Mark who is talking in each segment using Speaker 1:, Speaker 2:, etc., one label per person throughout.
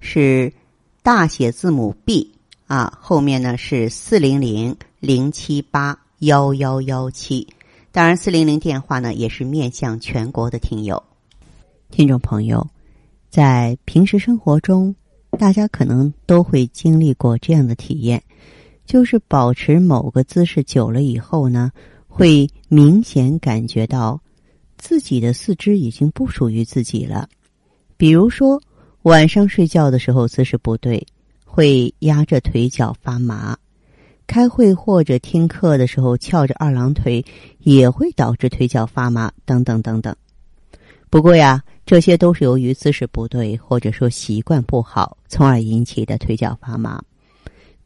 Speaker 1: 是大写字母 B 啊，后面呢是四零零零七八幺幺幺七。当然，四零零电话呢也是面向全国的听友、听众朋友。在平时生活中，大家可能都会经历过这样的体验，就是保持某个姿势久了以后呢，会明显感觉到自己的四肢已经不属于自己了。比如说，晚上睡觉的时候姿势不对，会压着腿脚发麻；开会或者听课的时候翘着二郎腿，也会导致腿脚发麻，等等等等。不过呀。这些都是由于姿势不对，或者说习惯不好，从而引起的腿脚发麻。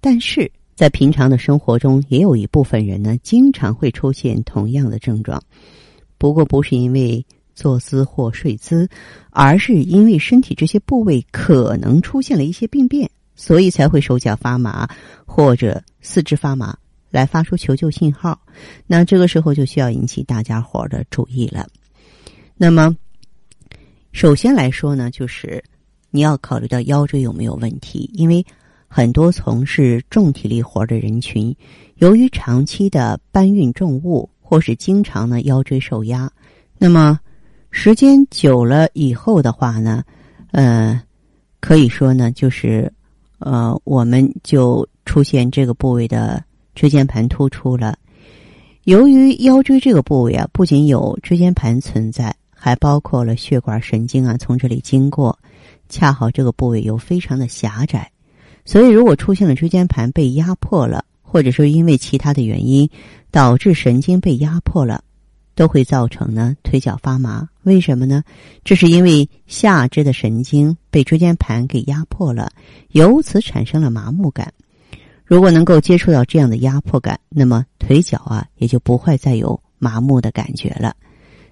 Speaker 1: 但是在平常的生活中，也有一部分人呢，经常会出现同样的症状。不过不是因为坐姿或睡姿，而是因为身体这些部位可能出现了一些病变，所以才会手脚发麻或者四肢发麻，来发出求救信号。那这个时候就需要引起大家伙的注意了。那么。首先来说呢，就是你要考虑到腰椎有没有问题，因为很多从事重体力活的人群，由于长期的搬运重物，或是经常呢腰椎受压，那么时间久了以后的话呢，呃，可以说呢，就是呃，我们就出现这个部位的椎间盘突出了。由于腰椎这个部位啊，不仅有椎间盘存在。还包括了血管神经啊，从这里经过，恰好这个部位又非常的狭窄，所以如果出现了椎间盘被压迫了，或者说因为其他的原因导致神经被压迫了，都会造成呢腿脚发麻。为什么呢？这是因为下肢的神经被椎间盘给压迫了，由此产生了麻木感。如果能够接触到这样的压迫感，那么腿脚啊也就不会再有麻木的感觉了。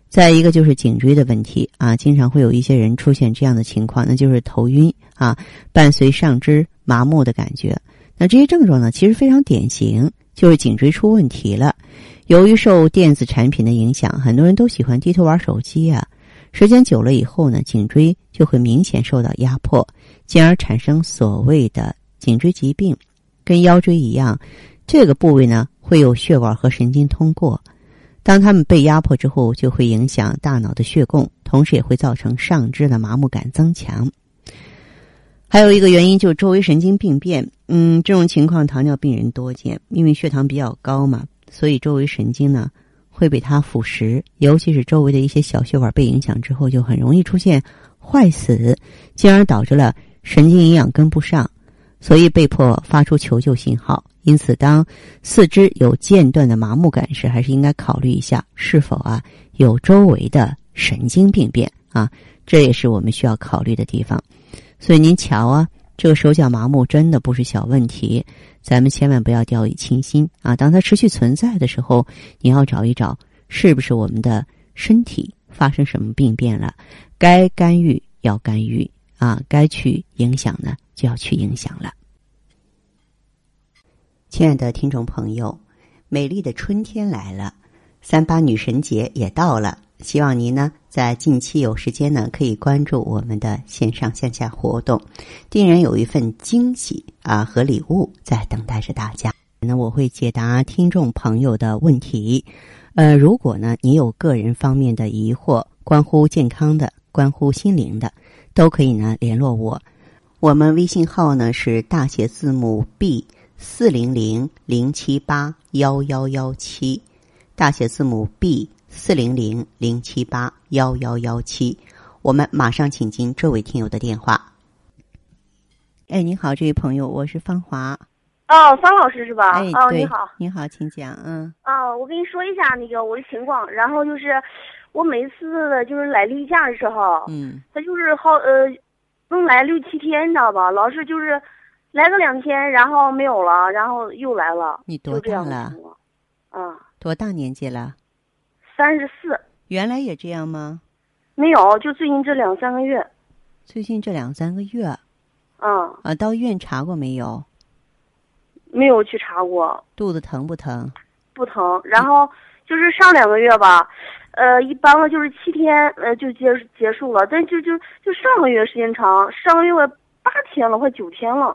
Speaker 1: 再一个就是颈椎的问题啊，经常会有一些人出现这样的情况，那就是头晕啊，伴随上肢麻木的感觉。那这些症状呢，其实非常典型，就是颈椎出问题了。由于受电子产品的影响，很多人都喜欢低头玩手机啊，时间久了以后呢，颈椎就会明显受到压迫，进而产生所谓的颈椎疾病。跟腰椎一样，这个部位呢会有血管和神经通过。当他们被压迫之后，就会影响大脑的血供，同时也会造成上肢的麻木感增强。还有一个原因就是周围神经病变。嗯，这种情况糖尿病人多见，因为血糖比较高嘛，所以周围神经呢会被它腐蚀，尤其是周围的一些小血管被影响之后，就很容易出现坏死，进而导致了神经营养跟不上，所以被迫发出求救信号。因此，当四肢有间断的麻木感时，还是应该考虑一下是否啊有周围的神经病变啊，这也是我们需要考虑的地方。所以您瞧啊，这个手脚麻木真的不是小问题，咱们千万不要掉以轻心啊。当它持续存在的时候，你要找一找是不是我们的身体发生什么病变了，该干预要干预啊，该去影响呢就要去影响了。亲爱的听众朋友，美丽的春天来了，三八女神节也到了。希望您呢在近期有时间呢，可以关注我们的线上线下活动，定然有一份惊喜啊和礼物在等待着大家。那我会解答听众朋友的问题。呃，如果呢你有个人方面的疑惑，关乎健康的、关乎心灵的，都可以呢联络我。我们微信号呢是大写字母 B。四零零零七八幺幺幺七，大写字母 B 四零零零七八幺幺幺七，我们马上请进这位听友的电话。哎，你好，这位朋友，我是方华。
Speaker 2: 哦，方老师是吧？
Speaker 1: 哎，
Speaker 2: 哦，你好，
Speaker 1: 你好，请讲。嗯。
Speaker 2: 啊，我跟你说一下那个我的情况，然后就是我每次就是来例假的时候，
Speaker 1: 嗯，
Speaker 2: 他就是好呃，能来六七天，你知道吧？老是就是来个两天，然后没有了，然后又来了。
Speaker 1: 你多大了？
Speaker 2: 啊，
Speaker 1: 多大年纪了？
Speaker 2: 三十四，
Speaker 1: 原来也这样吗？
Speaker 2: 没有，就最近这两三个月。
Speaker 1: 最近这两三个月
Speaker 2: 啊，
Speaker 1: 啊，到医院查过没有？
Speaker 2: 没有去查过，
Speaker 1: 肚子疼不疼？
Speaker 2: 不疼。然后就是上两个月吧，呃，一般了就是七天，呃，就结结束了。但就就就上个月时间长，上个月我八天了，快九天了，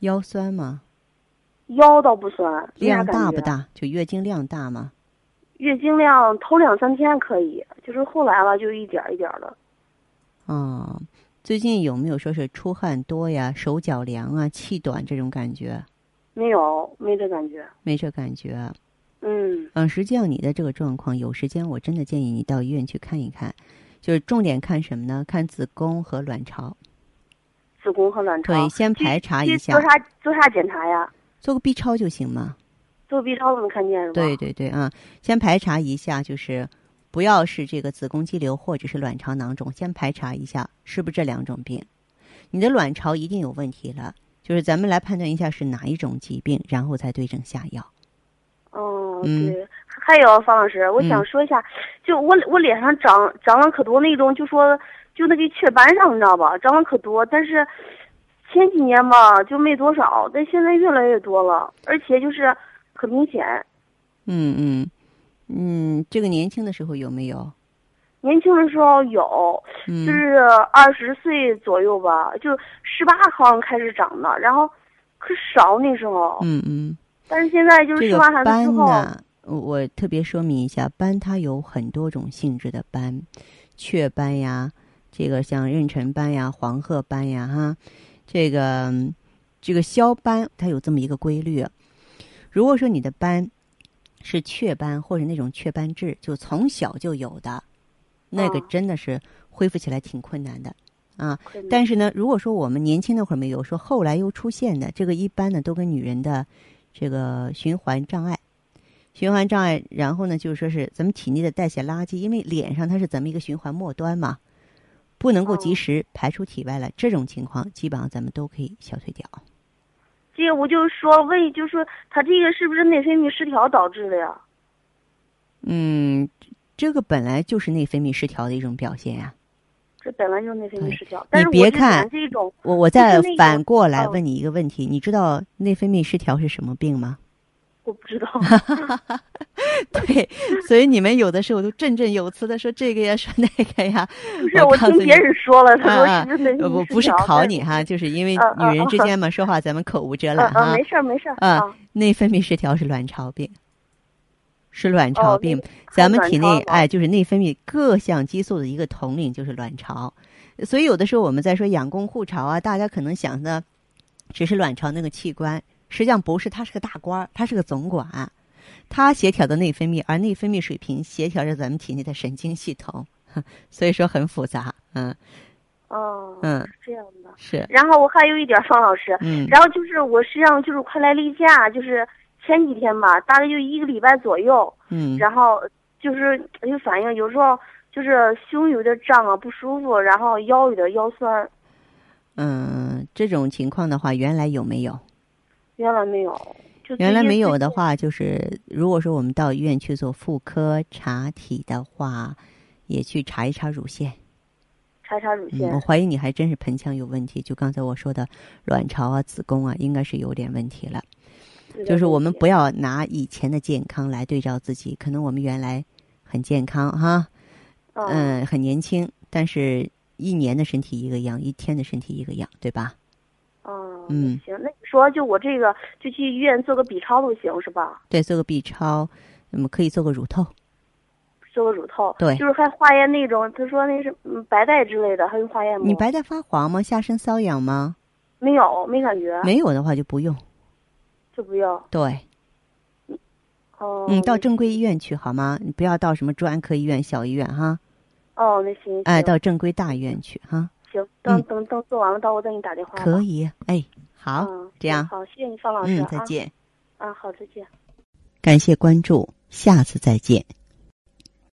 Speaker 1: 腰酸吗？
Speaker 2: 腰倒不酸，
Speaker 1: 量？大不大？就月经量大吗？
Speaker 2: 月经量头两三天可以，就是后来了就一点儿一点儿的。
Speaker 1: 哦，最近有没有说是出汗多呀、手脚凉啊、气短这种感觉？
Speaker 2: 没有，没这感觉。
Speaker 1: 没这感觉。
Speaker 2: 嗯
Speaker 1: 嗯，实际上你的这个状况，有时间我真的建议你到医院去看一看，就是重点看什么呢？看子宫和卵巢。
Speaker 2: 子宫和卵巢。
Speaker 1: 对，先排查一下
Speaker 2: 做，啥做啥检查呀？
Speaker 1: 做个 B 超就行嘛。
Speaker 2: 做 B 超都能看见是吧？
Speaker 1: 对对对啊，先排查一下，就是不要是这个子宫肌瘤或者是卵巢囊肿，先排查一下是不是这两种病。你的卵巢一定有问题了，就是咱们来判断一下是哪一种疾病，然后再对症下药。
Speaker 2: 哦，
Speaker 1: 嗯
Speaker 2: 对，还有方老师，我想
Speaker 1: 嗯
Speaker 2: 说一下，就我我脸上长长了可多那种，就说就那个雀斑上，你知道吧？长了可多，但是前几年吧就没多少，但现在越来越多了，而且就是很明显。
Speaker 1: 嗯嗯嗯，这个年轻的时候有没有？
Speaker 2: 年轻的时候有，
Speaker 1: 嗯
Speaker 2: 就是二十岁左右吧，就十八好像开始长的，然后可少那时候，
Speaker 1: 嗯嗯，
Speaker 2: 但是现在就是
Speaker 1: 这个
Speaker 2: 生完孩子之
Speaker 1: 斑
Speaker 2: 后，
Speaker 1: 我我特别说明一下，斑它有很多种性质的斑，雀斑呀，这个像妊娠斑呀、黄褐斑呀，哈，这个嗯这个消斑它有这么一个规律。如果说你的斑是雀斑或者那种雀斑痣，就从小就有的，那个
Speaker 2: 哦
Speaker 1: 真的是恢复起来挺困难的啊。但是呢，如果说我们年轻那会儿没有，说后来又出现的，这个一般呢都跟女人的这个循环障碍、循环障碍，然后呢就是说是咱们体内的代谢垃圾，因为脸上它是咱们一个循环末端嘛，不能够及
Speaker 2: 哦
Speaker 1: 时排出体外了，这种情况基本上咱们都可以消退掉。
Speaker 2: 这个我就说问，就是说他这个是不是内分泌失调导致的呀？
Speaker 1: 嗯，这个本来就是内分泌失调的一种表现呀、
Speaker 2: 这本来就是内分泌失调，但是
Speaker 1: 别看
Speaker 2: 这种，
Speaker 1: 我我再反过来
Speaker 2: 哦
Speaker 1: 问你一个问题，你知道内分泌失调是什么病吗？
Speaker 2: 我不知道。
Speaker 1: 对，所以你们有的时候都振振有词的说这个呀，说那个呀。
Speaker 2: 不是，我听别人说了，他说
Speaker 1: 啊
Speaker 2: 是不
Speaker 1: 不是考你哈，就是因为女人之
Speaker 2: 嗯
Speaker 1: 间嘛，说话咱们口无遮
Speaker 2: 嗯
Speaker 1: 拦哈
Speaker 2: 嗯，。没事儿没事儿
Speaker 1: 啊
Speaker 2: 啊。
Speaker 1: 内分泌失调是卵巢病，是卵巢
Speaker 2: 哦
Speaker 1: 病。
Speaker 2: 还
Speaker 1: 咱们体内哎，就是内分泌各项激素的一个统领就是卵巢。所以有的时候我们在说养宫护巢啊，大家可能想的只是卵巢那个器官，实际上不是，他是个大官儿，他是个总管。他协调的内分泌，而内分泌水平协调着咱们体内的神经系统，所以说很复杂。嗯
Speaker 2: 哦，
Speaker 1: 嗯
Speaker 2: 是这样的。
Speaker 1: 是
Speaker 2: 然后我还有一点，方老师，
Speaker 1: 嗯
Speaker 2: 然后就是我实际上就是快来例假，就是前几天吧，大概就一个礼拜左右，
Speaker 1: 嗯
Speaker 2: 然后就是有反应，有时候就是胸有点胀啊，不舒服，然后腰有点腰酸，
Speaker 1: 嗯，这种情况的话，原来有没有？
Speaker 2: 原来没有，
Speaker 1: 原来没有
Speaker 2: 的
Speaker 1: 的话，就是如果说我们到医院去做妇科查体的话，也去查一查乳腺。
Speaker 2: 查查乳
Speaker 1: 嗯，
Speaker 2: 腺
Speaker 1: 我，怀疑你还真是盆腔有问题。就刚才我说的卵巢啊、子宫啊，应该是有点问题了。就是我们不要拿以前的健康来对照自己，可能我们原来很健康哈，
Speaker 2: 嗯
Speaker 1: 嗯，很年轻，但是一年的身体一个样，一天的身体一个样，对吧？
Speaker 2: 哦，
Speaker 1: 嗯
Speaker 2: 行，那你说就我这个就去医院做个 B 超都行是吧？
Speaker 1: 对，做个 B 超，那么可以做个乳透。
Speaker 2: 做个乳透，
Speaker 1: 对
Speaker 2: 就是还化验那种，他说那是嗯白带之类的，还用化验吗？
Speaker 1: 你白带发黄吗？下身瘙痒吗？
Speaker 2: 没有，没感觉，
Speaker 1: 没有的话就不用。
Speaker 2: 就不用
Speaker 1: 对，
Speaker 2: 哦。
Speaker 1: 嗯，到正规医院去好吗？你不要到什么专科医院、小医院哈。
Speaker 2: 哦，那行，
Speaker 1: 哎，到正规大医院去哈。
Speaker 2: 行，等
Speaker 1: 嗯
Speaker 2: 等等做完了，到我再给你打电话。
Speaker 1: 可以，哎，好，
Speaker 2: 嗯，
Speaker 1: 这样，
Speaker 2: 好，谢谢你，方老师。
Speaker 1: 再见。
Speaker 2: 啊，好，再见。
Speaker 1: 感谢关注，下次再见。